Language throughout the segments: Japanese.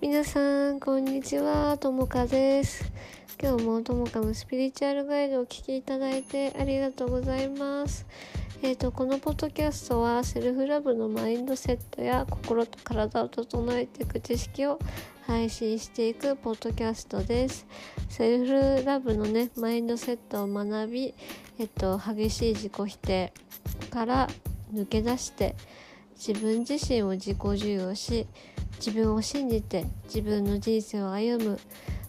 皆さん、こんにちは。ともかです。今日もともかのスピリチュアルガイドをお聴きいただいてありがとうございます。えーと、このポッドキャストはセルフラブのマインドセットや心と体を整えていく知識を配信していくポッドキャストです。セルフラブのね、マインドセットを学び、えっと、激しい自己否定から抜け出して自分自身を自己受容し自分を信じて自分の人生を歩む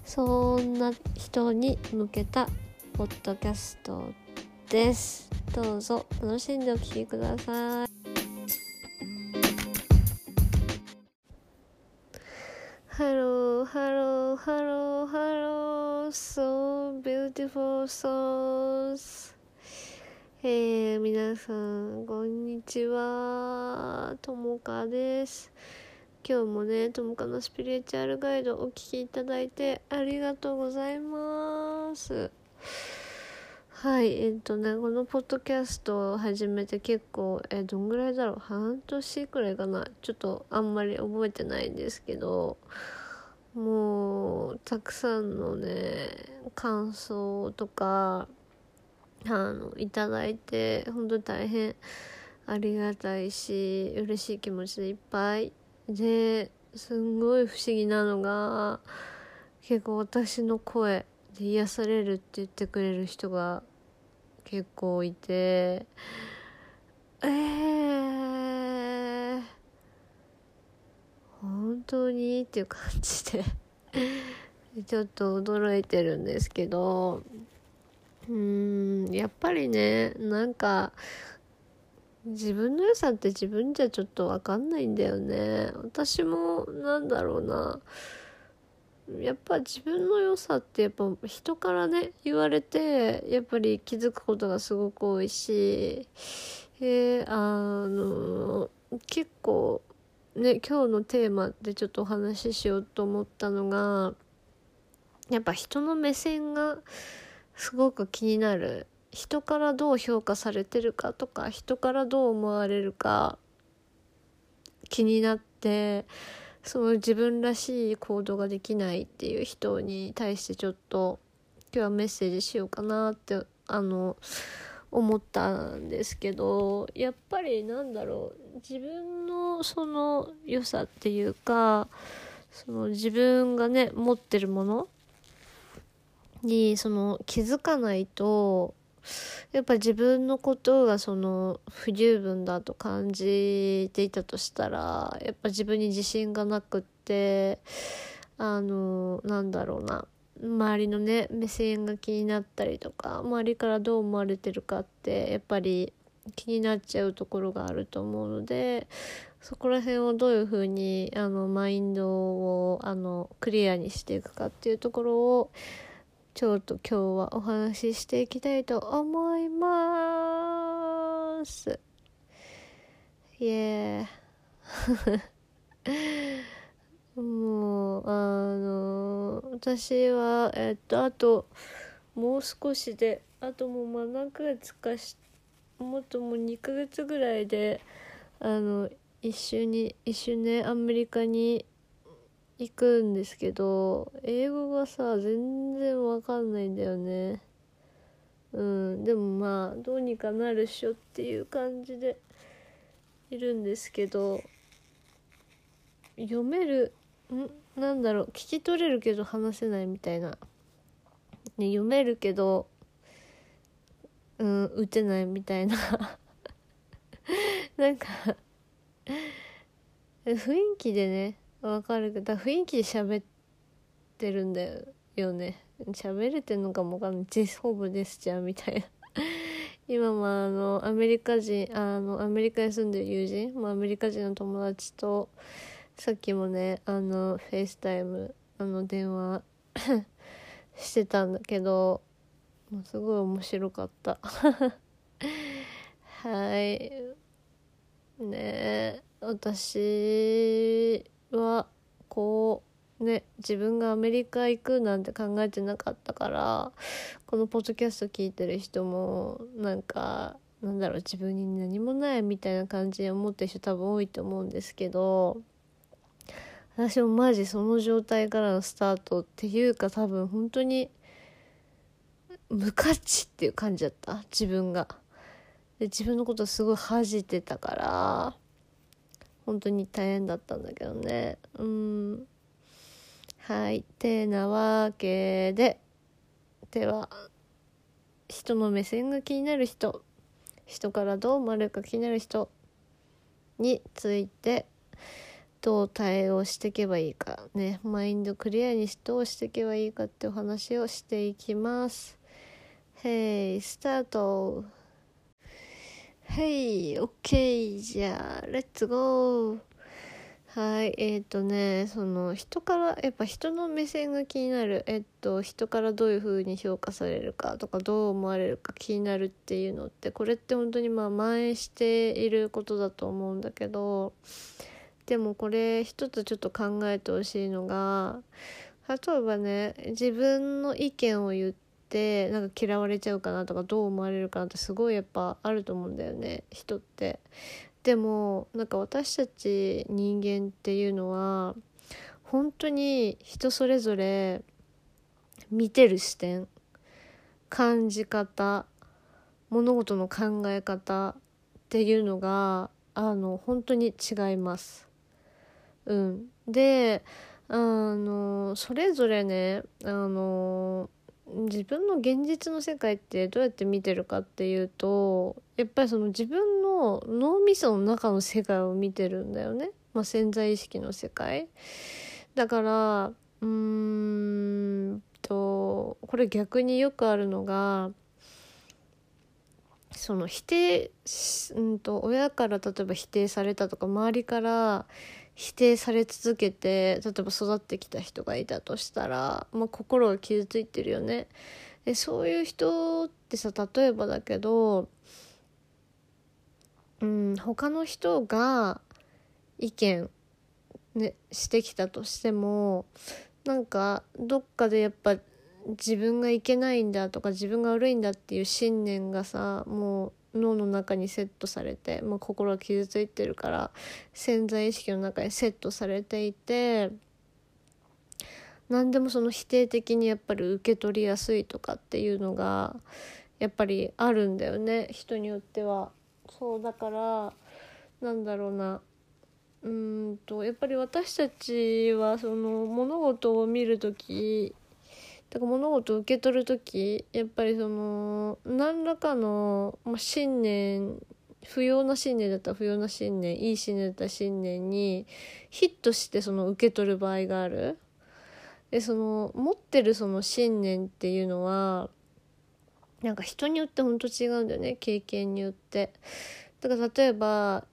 そんな人に向けたポッドキャストです。どうぞ楽しんでお聴きください。 hello hello hello hello so beautiful souls えー、皆さん、こんにちは。ともかです。今日もね、ともかのスピリチュアルガイドお聴きいただいてありがとうございます。はい、えっとね、このポッドキャストを始めて結構、えどんぐらいだろう？半年くらいかな？ちょっとあんまり覚えてないんですけど、もう、たくさんのね、感想とか、あのいただいて本当に大変ありがたいし嬉しい気持ちでいっぱい。ですんごい不思議なのが結構私の声で癒されるって言ってくれる人が結構いてえー、本当に？っていう感じで。ちょっと驚いてるんですけど。うんやっぱりねなんか自分の良さって自分じゃちょっと分かんないんだよね。私もなんだろうな。やっぱ自分の良さってやっぱ人からね言われてやっぱり気づくことがすごく多いしえー、あの結構ね今日のテーマでちょっとお話ししようと思ったのがやっぱ人の目線がすごく気になる。人からどう評価されてるかとか人からどう思われるか気になってその自分らしい行動ができないっていう人に対してちょっと今日はメッセージしようかなってあの思ったんですけどやっぱりなんだろう自分のその良さっていうかその自分がね持ってるものにその気づかないとやっぱ自分のことがその不十分だと感じていたとしたらやっぱ自分に自信がなくってあのなんだろうな周りのね目線が気になったりとか周りからどう思われてるかってやっぱり気になっちゃうところがあると思うのでそこら辺をどういうふうにあのマインドをあのクリアにしていくかっていうところをちょっと今日はお話ししていきたいと思います。イエー。もう、あの、私は、えっと、あと、もう少しで、あともう、まあ、何ヶ月かし、もっともう2ヶ月ぐらいで、あの、一緒に、一緒ね、アメリカに行くんですけど英語がさ全然わかんないんだよね。うんでもまあどうにかなるっしょっていう感じでいるんですけど読めるん？なんだろう聞き取れるけど話せないみたいな、ね、読めるけどうん打てないみたいな。なんか雰囲気でねわかるけど雰囲気で喋ってるんだよね。喋れてんのかもわかんない。ジスホブですじゃんみたいな。今もあのアメリカ人あのアメリカに住んでる友人、まあ、アメリカ人の友達とさっきもねあのフェイスタイムあの電話 してたんだけどもうすごい面白かった。はい。ねえ私はこうね自分がアメリカ行くなんて考えてなかったからこのポッドキャスト聞いてる人もなんかなんだろう自分に何もないみたいな感じで思ってる人多分多いと思うんですけど私もマジその状態からのスタートっていうか多分本当に無価値っていう感じだった。自分が。で自分のことすごい恥じてたから本当に大変だったんだけどね。うん。はい。てなわけで。では人の目線が気になる人人からどう思われるか気になる人についてどう対応していけばいいかね。マインドクリアにしどうしていけばいいかってお話をしていきます。Hey, スタート。はい、OK じゃあレッツゴーはいえっ、ー、とねその人からやっぱ人の目線が気になる。えっと人からどういう風に評価されるかとかどう思われるか気になるっていうのってこれって本当にまあ蔓延していることだと思うんだけどでもこれ一つちょっと考えてほしいのが例えばね自分の意見を言ってなんか嫌われちゃうかなとかどう思われるかなってすごいやっぱあると思うんだよね人って。でもなんか私たち人間っていうのは本当に人それぞれ見てる視点感じ方物事の考え方っていうのがあの本当に違います。うん、であのそれぞれねあの自分の現実の世界ってどうやって見てるかっていうとやっぱりその自分の脳みその中の世界を見てるんだよね、まあ、潜在意識の世界。だからうーんとこれ逆によくあるのがその否定、うんと親から例えば否定されたとか周りから否定され続けて例えば育ってきた人がいたとしたら、まあ、心が傷ついてるよね。でそういう人ってさ例えばだけど、うん、他の人が意見、ね、してきたとしてもなんかどっかでやっぱ自分がいけないんだとか自分が悪いんだっていう信念がさもう脳の中にセットされて、まあ、心が傷ついてるから潜在意識の中にセットされていて何でもその否定的にやっぱり受け取りやすいとかっていうのがやっぱりあるんだよね人によっては。そうだからなんだろうなうんとやっぱり私たちはその物事を見る時だから物事を受け取る時やっぱりその何らかの、まあ、信念不要な信念だったら不要な信念いい信念だったら信念にヒットしてその受け取る場合がある。でその持ってるその信念っていうのはなんか人によってほんと違うんだよね経験によって。だから例えば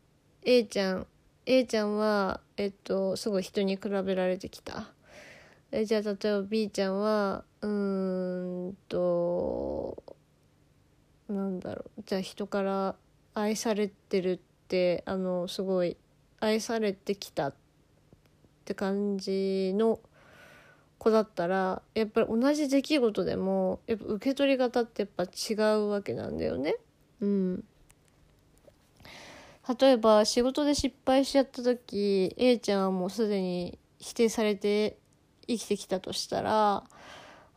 A ちゃん A ちゃんはえっとすごい人に比べられてきた。えじゃあ例えば B ちゃんはうんとなんだろうじゃあ人から愛されてるってあのすごい愛されてきたって感じの子だったらやっぱり同じ出来事でもやっぱ受け取り方ってやっぱ違うわけなんだよね。うん、例えば仕事で失敗しちゃった時 A ちゃんはもうすでに否定されて生きてきたとしたら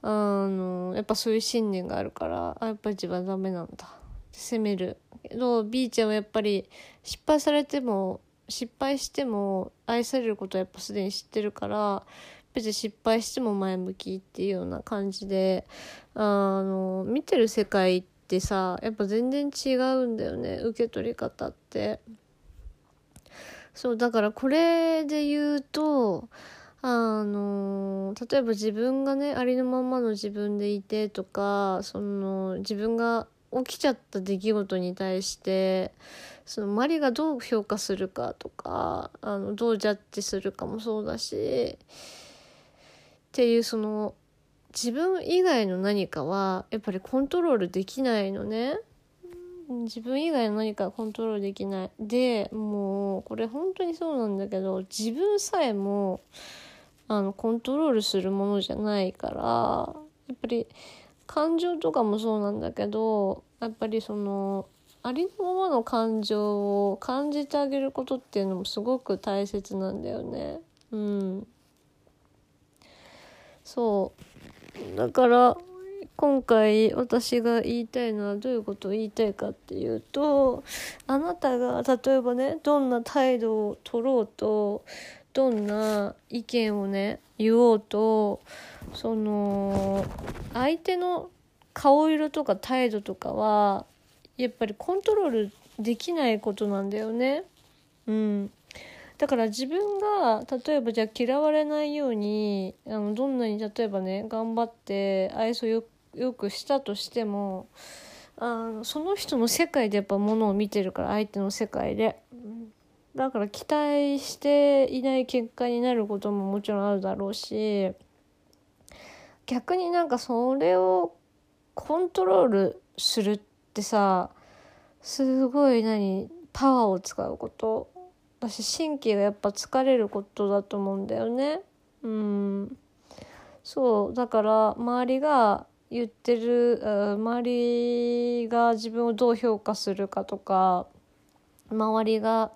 あのやっぱそういう信念があるからあやっぱり自分はダメなんだ責めるけど B ちゃんはやっぱり失敗されても失敗しても愛されることはやっぱすでに知ってるから別に失敗しても前向きっていうような感じであの見てる世界ってさやっぱ全然違うんだよね受け取り方って。そうだからこれで言うとあの例えば自分がねありのままの自分でいてとかその自分が起きちゃった出来事に対してその周りがどう評価するかとかあのどうジャッジするかもそうだしっていうその自分以外の何かはやっぱりコントロールできないのね。自分以外の何かコントロールできないでもうこれ本当にそうなんだけど自分さえもあのコントロールするものじゃないからやっぱり感情とかもそうなんだけどやっぱりそのありのままの感情を感じてあげることっていうのもすごく大切なんだよね。うんそうだから今回私が言いたいのはどういうことを言いたいかっていうとあなたが例えばねどんな態度を取ろうとどんな意見をね言おうとその相手の顔色とか態度とかはやっぱりコントロールできないことなんだよね。うん、だから自分が例えばじゃあ嫌われないようにあのどんなに例えばね頑張って愛想よよくしたとしてもあのその人の世界でやっぱものを見てるから相手の世界で。だから期待していない結果になることももちろんあるだろうし逆になんかそれをコントロールするってさすごい何パワーを使うこと私神経がやっぱ疲れることだと思うんだよね。うん。そうだから周りが言ってる周りが自分をどう評価するかとか周りが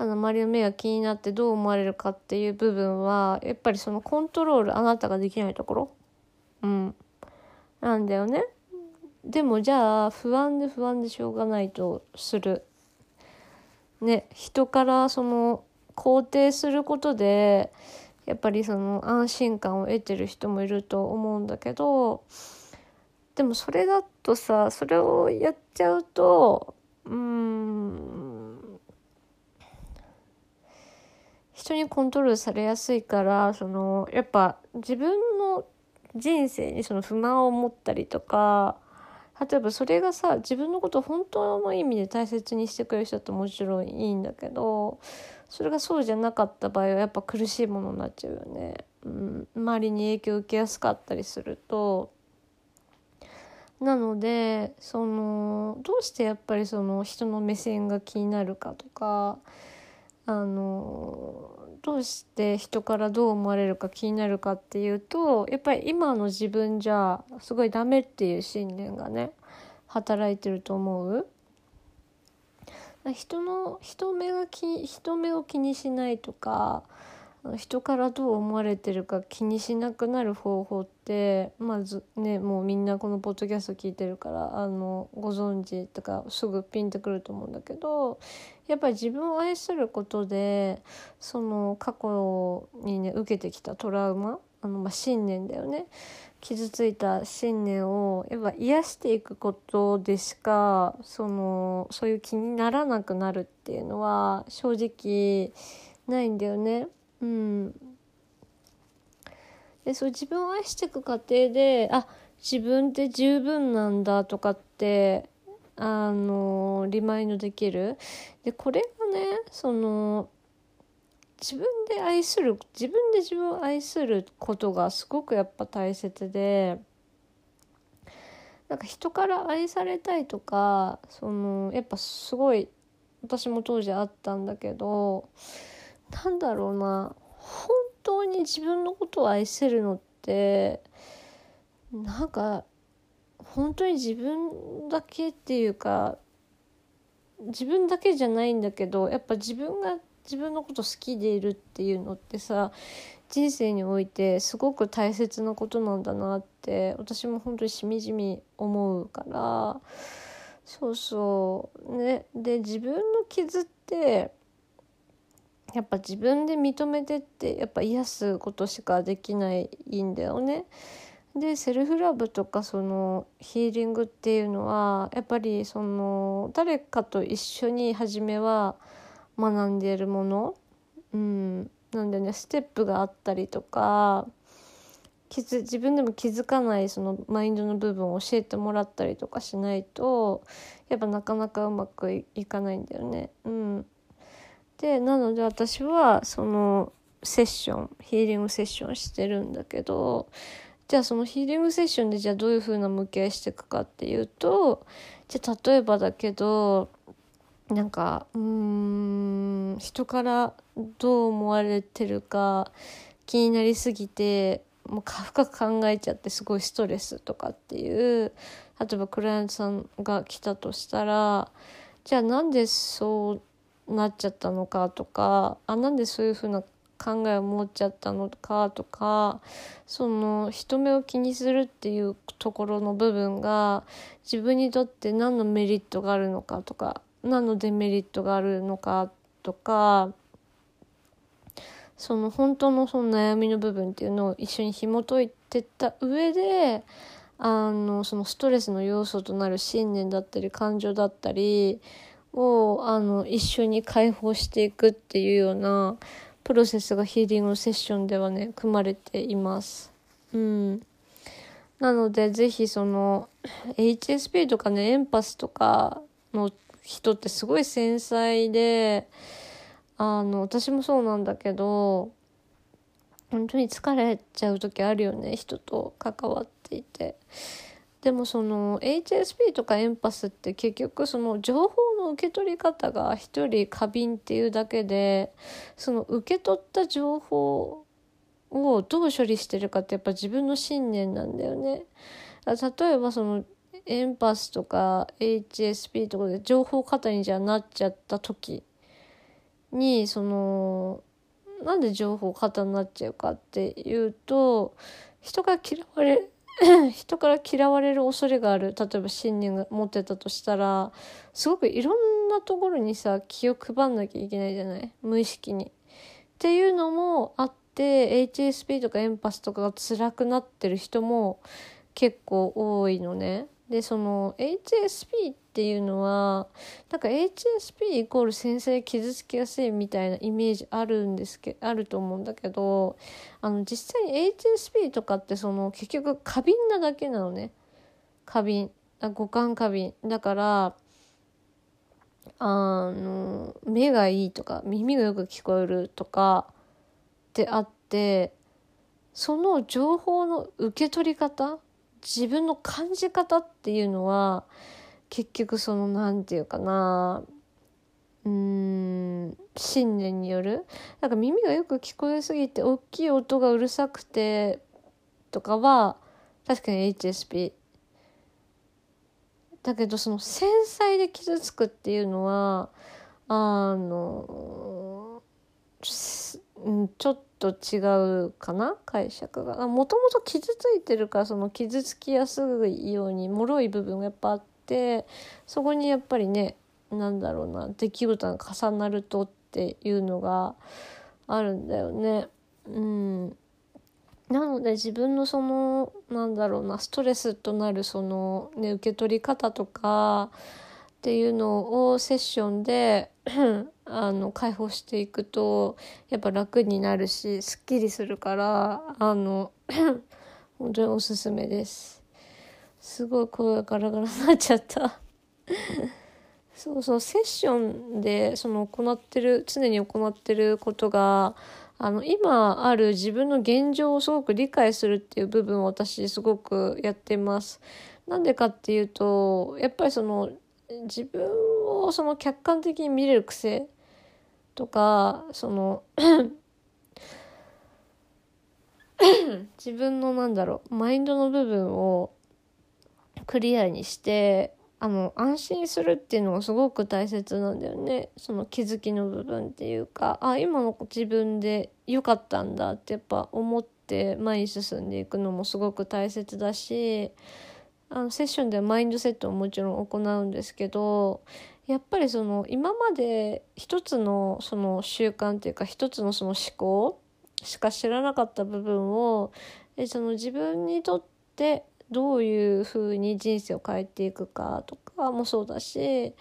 あの周りの目が気になってどう思われるかっていう部分はやっぱりそのコントロールあなたができないところ。うん。なんだよね。でもじゃあ不安で不安でしょうがないとする。ね人からその肯定することでやっぱりその安心感を得てる人もいると思うんだけどでもそれだとさそれをやっちゃうとうん人にコントロールされやすいからそのやっぱ自分の人生にその不満を持ったりとか例えばそれがさ自分のことを本当の意味で大切にしてくれる人だともちろんいいんだけどそれがそうじゃなかった場合はやっぱ苦しいものになっちゃうよね。うん、周りに影響を受けやすかったりするとなのでそのどうしてやっぱりその人の目線が気になるかとかあのどうして人からどう思われるか気になるかっていうとやっぱり今の自分じゃすごいダメっていう信念がね働いてると思う。人の人目が気人目を気にしないとか人からどう思われてるか気にしなくなる方法ってまずねもうみんなこのポッドキャスト聞いてるからあのご存知とかすぐピンとくると思うんだけどやっぱり自分を愛することでその過去にね受けてきたトラウマあの、まあ、信念だよね傷ついた信念をやっぱ癒していくことでしかそのそういう気にならなくなるっていうのは正直ないんだよね。うん、でそう自分を愛していく過程であ自分って十分なんだとかってあのリマインドできる。でこれがねその自分で愛する自分で自分を愛することがすごくやっぱ大切でなんか人から愛されたいとかそのやっぱすごい私も当時あったんだけどなんだろうな本当に自分のことを愛せるのってなんか本当に自分だけっていうか自分だけじゃないんだけどやっぱ自分が自分のこと好きでいるっていうのってさ人生においてすごく大切なことなんだなって私も本当にしみじみ思うからそうそうねで自分の傷ってやっぱ自分で認めてってやっぱ癒すことしかできないんだよね。でセルフラブとかそのヒーリングっていうのはやっぱりその誰かと一緒に初めは学んでいるもの、うん、なんでね。ステップがあったりとか気づ自分でも気づかないそのマインドの部分を教えてもらったりとかしないとやっぱなかなかうまくいかないんだよね。うん、でなので私はそのセッションヒーリングセッションしてるんだけどじゃあそのヒーリングセッションでじゃあどういう風な向き合いしていくかっていうとじゃあ例えばだけどなんかうん人からどう思われてるか気になりすぎてもう深く考えちゃってすごいストレスとかっていう例えばクライアントさんが来たとしたらじゃあなんでそうなっちゃったのかとかあなんでそういうふうな考えを持っちゃったのかとかその人目を気にするっていうところの部分が自分にとって何のメリットがあるのかとか何のデメリットがあるのかとかその本当のその悩みの部分っていうのを一緒に紐解いてった上であのそのストレスの要素となる信念だったり感情だったりをあの一緒に解放していくっていうようなプロセスがヒーリングセッションではね組まれています。うん、なので是非その HSP とかねエンパスとかの人ってすごい繊細であの私もそうなんだけど本当に疲れちゃう時あるよね人と関わっていて。でもその HSP とかエンパスって結局その情報の受け取り方が一人過敏っていうだけでその受け取った情報をどう処理してるかってやっぱ自分の信念なんだよね。例えばそのエンパスとか HSP とかで情報過多にじゃなっちゃった時にそのなんで情報過多になっちゃうかっていうと人が嫌われ 人から嫌われる恐れがある例えば信念が持ってたとしたらすごくいろんなところにさ気を配んなきゃいけないじゃない？無意識に。っていうのもあって HSP とかエンパスとかが辛くなってる人も結構多いのね。でその HSP っていうのはなんか HSP イコール先生傷つきやすいみたいなイメージあるんですけあると思うんだけどあの実際に HSP とかってその結局過敏なだけなのね。過敏。あ五感過敏。だからあの目がいいとか耳がよく聞こえるとかってあってその情報の受け取り方自分の感じ方っていうのは結局その何て言うかなうん信念による？なんか耳がよく聞こえすぎて大きい音がうるさくてとかは確かに HSP だけどその繊細で傷つくっていうのはあのちょっと違うかな？解釈が。もともと傷ついてるからその傷つきやすいように脆い部分がやっぱあってそこにやっぱりねなんだろうな出来事が重なるとっていうのがあるんだよね。うん、なので自分のそのなんだろうなストレスとなるその、ね、受け取り方とかっていうのをセッションであの解放していくとやっぱ楽になるしすっきりするからあの 本当におすすめですすごい声がガラガラになっちゃったそうそうセッションでその行ってる常に行ってることがあの今ある自分の現状をすごく理解するっていう部分を私すごくやってます。なんでかっていうとやっぱりその自分をその客観的に見れる癖とかその 自分のなんだろうマインドの部分をクリアにしてあの安心するっていうのがすごく大切なんだよね。その気づきの部分っていうかあ今の自分で良かったんだってやっぱ思って前に進んでいくのもすごく大切だしあのセッションではマインドセットをもちろん行うんですけどやっぱりその今まで一つのその習慣っていうか一つのその思考しか知らなかった部分をえその自分にとってどういうふうに人生を変えていくかとかもそうだし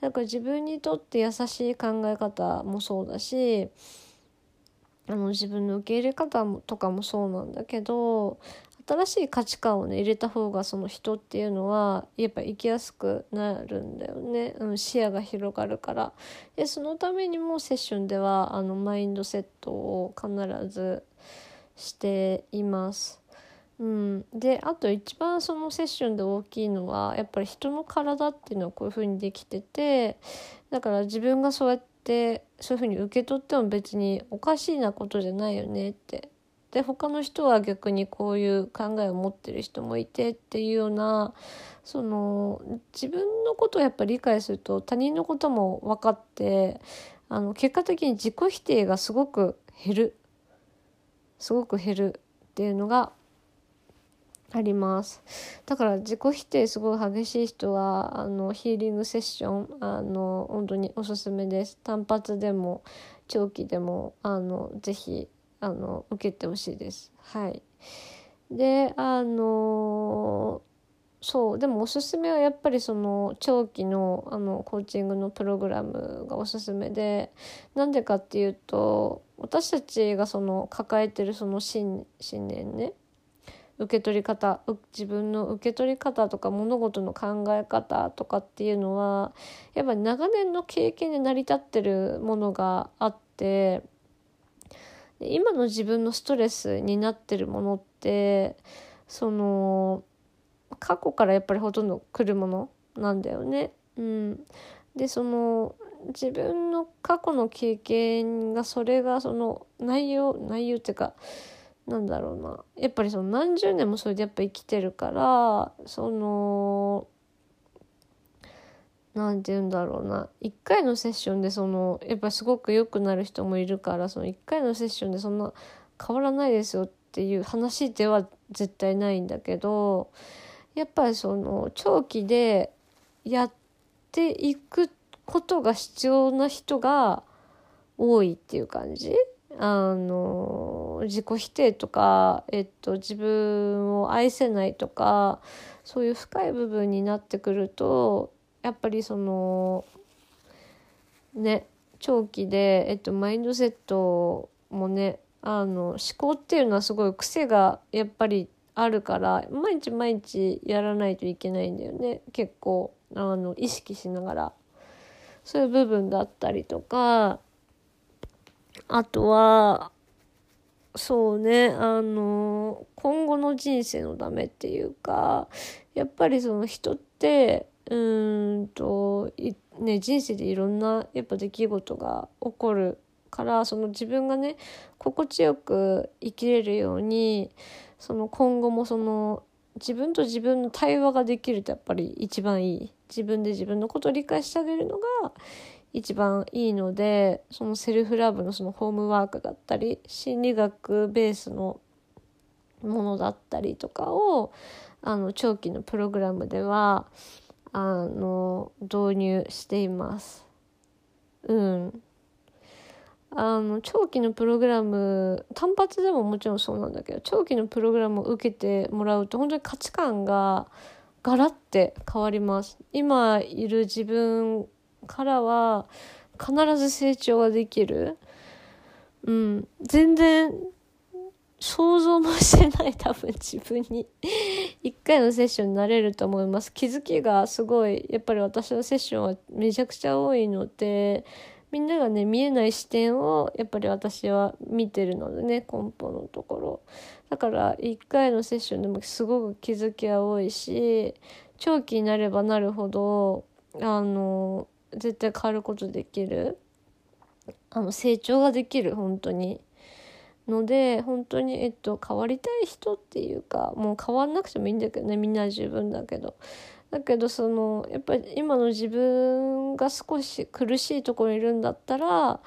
なんか自分にとって優しい考え方もそうだしあの自分の受け入れ方もとかもそうなんだけど新しい価値観をね入れた方がその人っていうのはやっぱ生きやすくなるんだよね、うん、視野が広がるから。でそのためにもセッションではあのマインドセットを必ずしています。うん、であと一番そのセッションで大きいのはやっぱり人の体っていうのはこういう風にできててだから自分がそうやってそういう風に受け取っても別におかしいなことじゃないよねってで他の人は逆にこういう考えを持ってる人もいてっていうようなその自分のことをやっぱ理解すると他人のことも分かってあの結果的に自己否定がすごく減る。すごく減るっていうのがあります。だから自己否定すごい激しい人はあのヒーリングセッションあの本当におすすめです。単発でも長期でもあのぜひあの受けてほしいです。はい。であのそうでもおすすめはやっぱりその長期のあのコーチングのプログラムがおすすめでなんでかっていうと私たちがその抱えてるその信信念ね受け取り方自分の受け取り方とか物事の考え方とかっていうのはやっぱり長年の経験で成り立ってるものがあって今の自分のストレスになってるものってその過去からやっぱりほとんど来るものなんだよね。うん、でその自分の過去の経験がそれがその内容内容っていうかなんだろうなやっぱりその何十年もそれでやっぱ生きてるからその何て言うんだろうな。1回のセッションでそのやっぱすごく良くなる人もいるからその1回のセッションでそんな変わらないですよっていう話では絶対ないんだけどやっぱりその長期でやっていくことが必要な人が多いっていう感じ。あの自己否定とか、えっと、自分を愛せないとかそういう深い部分になってくるとやっぱりそのね長期で、えっと、マインドセットもねあの思考っていうのはすごい癖がやっぱりあるから毎日毎日やらないといけないんだよね。結構あの意識しながら。そういう部分だったりとかあとはそうねあの今後の人生のためっていうかやっぱりその人ってうんとね人生でいろんなやっぱ出来事が起こるからその自分がね心地よく生きれるようにその今後もその自分と自分の対話ができるとやっぱり一番いい。自分で自分のことを理解してあげるのが一番いいのでそのセルフラブのそのホームワークだったり心理学ベースのものだったりとかをあの長期のプログラムではあの導入しています。うん。あの長期のプログラム単発でももちろんそうなんだけど長期のプログラムを受けてもらうと本当に価値観がガラッて変わります。今いる自分からは必ず成長ができる。うん。全然想像もしてない多分自分に。一回のセッションになれると思います。気づきがすごいやっぱり私のセッションはめちゃくちゃ多いのでみんながね見えない視点をやっぱり私は見てるのでね根本のところ。だから1回のセッションでもすごく気づきは多いし長期になればなるほどあの絶対変わることできる。あの成長ができる本当に。ので本当に、えっと、変わりたい人っていうかもう変わんなくてもいいんだけどねみんな十分だけどだけどそのやっぱり今の自分が少し苦しいところにいるんだったら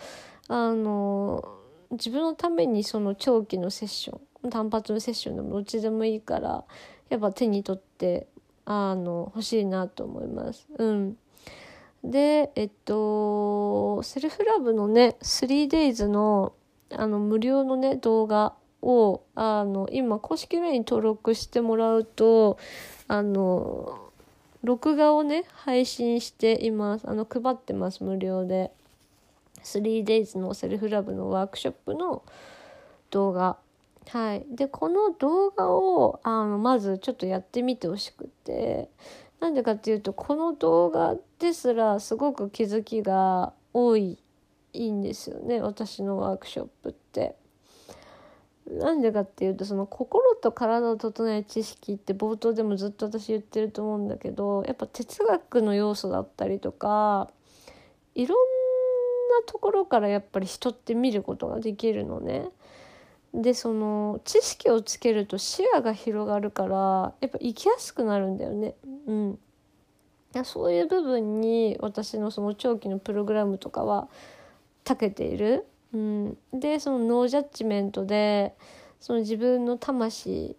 あの自分のためにその長期のセッション単発のセッションでもどっちでもいいからやっぱ手に取ってあの欲しいなと思います。うん、でえっとセルフラブのね 3days のあの無料のね動画をあの今公式 LINE に登録してもらうとあの録画をね配信しています。あの配ってます無料で。3days のセルフラブのワークショップの動画。はい。でこの動画をあのまずちょっとやってみてほしくて。なんでかっていうとこの動画ですらすごく気づきが多いいいんですよね私のワークショップって。なんでかっていうとその心と体を整える知識って冒頭でもずっと私言ってると思うんだけどやっぱ哲学の要素だったりとかいろんなところからやっぱり人って見ることができるのね。でその知識をつけると視野が広がるからやっぱ生きやすくなるんだよね。うん、そういう部分に私のその長期のプログラムとかは長けている。うん、でそのノージャッジメントでその自分の魂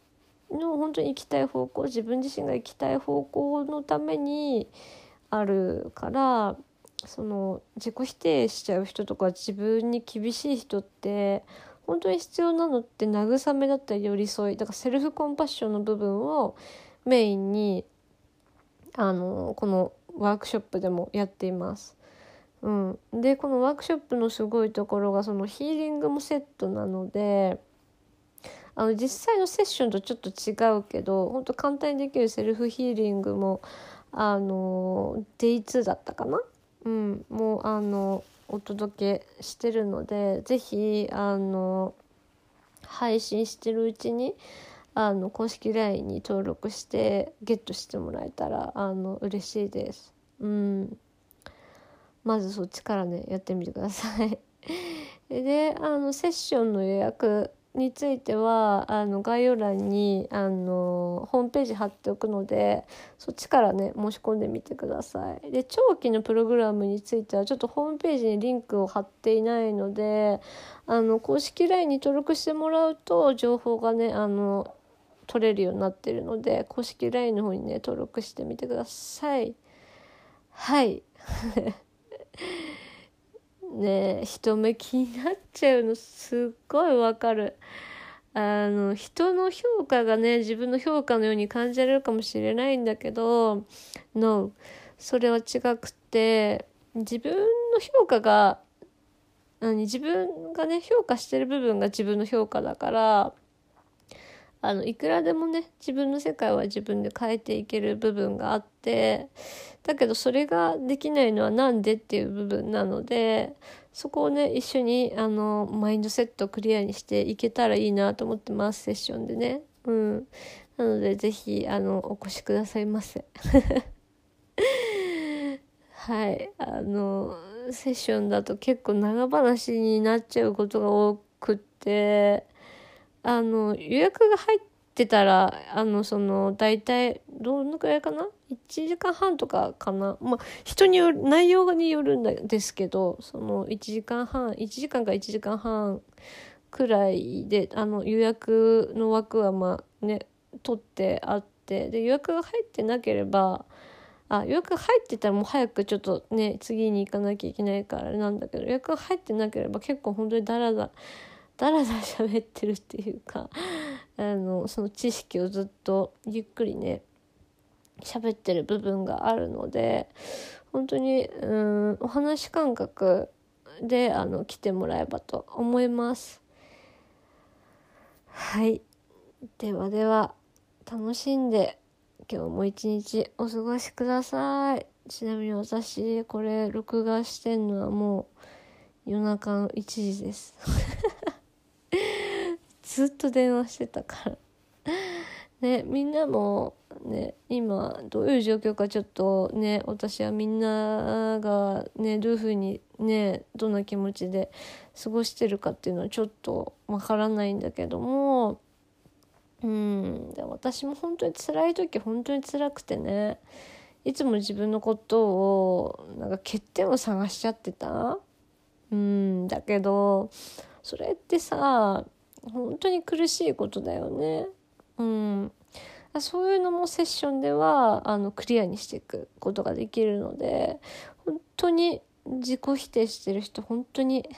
の本当に行きたい方向自分自身が行きたい方向のためにあるからその自己否定しちゃう人とか自分に厳しい人って本当に必要なのって慰めだったり寄り添いだからセルフコンパッションの部分をメインにあのこのワークショップでもやっています。うん、でこのワークショップのすごいところがそのヒーリングもセットなのであの実際のセッションとちょっと違うけど本当簡単にできるセルフヒーリングもあの Day2 だったかな、うん、もうあのお届けしてるので是非あの配信してるうちにあの公式 LINE に登録してゲットしてもらえたらあの嬉しいです。うん。まずそっちからねやってみてください であのセッションの予約についてはあの概要欄にあのホームページ貼っておくのでそっちからね申し込んでみてください。で長期のプログラムについてはちょっとホームページにリンクを貼っていないのであの公式 LINE に登録してもらうと情報がねあの取れるようになってるので公式 LINE の方にね登録してみてください。はい ね人目気になっちゃうのすっごいわかる。あの人の評価がね自分の評価のように感じられるかもしれないんだけど No それは違くて自分の評価が何自分がね評価してる部分が自分の評価だからあのいくらでもね自分の世界は自分で変えていける部分があってだけどそれができないのは何でっていう部分なのでそこをね一緒にあのマインドセットをクリアにしていけたらいいなと思ってますセッションでね。うん、なので是非あのお越しくださいませ。はいあのセッションだと結構長話になっちゃうことが多くって。あの予約が入ってたらあのその大体どのくらいかな？1時間半とかかな？まあ人による内容によるんですけどその1時間半1時間か1時間半くらいであの予約の枠はまね取ってあってで予約が入ってなければあ予約入ってたらもう早くちょっとね次に行かなきゃいけないからなんだけど予約が入ってなければ結構本当にだらだだらだら喋ってるっていうか あのその知識をずっとゆっくりね喋ってる部分があるので本当にうんお話感覚であの来てもらえばと思います。はいではでは楽しんで今日も一日お過ごしください。ちなみに私これ録画してんのはもう夜中の1時です。ずっと電話してたから。ねみんなもね今どういう状況かちょっとね私はみんながねどういうふうにねどんな気持ちで過ごしてるかっていうのはちょっとわからないんだけどもうんで私も本当に辛い時本当に辛くてねいつも自分のことをなんか欠点を探しちゃってた。うんだけどそれってさ本当に苦しいことだよね。うん、そういうのもセッションではあのクリアにしていくことができるので本当に自己否定してる人本当に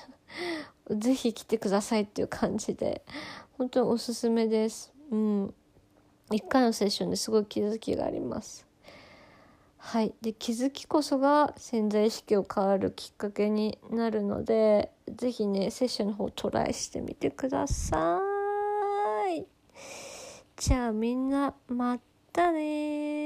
是非来てくださいっていう感じで本当におすすめです。うん、1回のセッションですごい気づきがあります。はい、で気づきこそが潜在意識を変わるきっかけになるので是非ねセッションの方トライしてみてください。じゃあみんなまたね